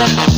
Thank you.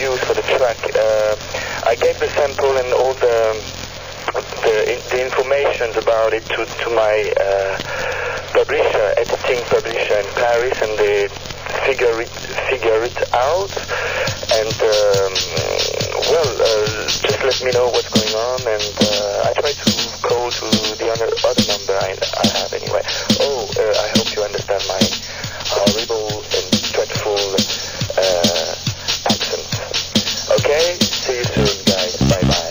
I for the track, uh, I gave the sample and all the the, the information about it to, to my uh, publisher, editing publisher in Paris, and they figure it figure it out. And um, well, uh, just let me know what's going on, and uh, I try to call to the other, other number I, I have anyway. Oh, uh, I hope you understand my horrible and dreadful uh. Okay, see you soon, guys. Bye bye.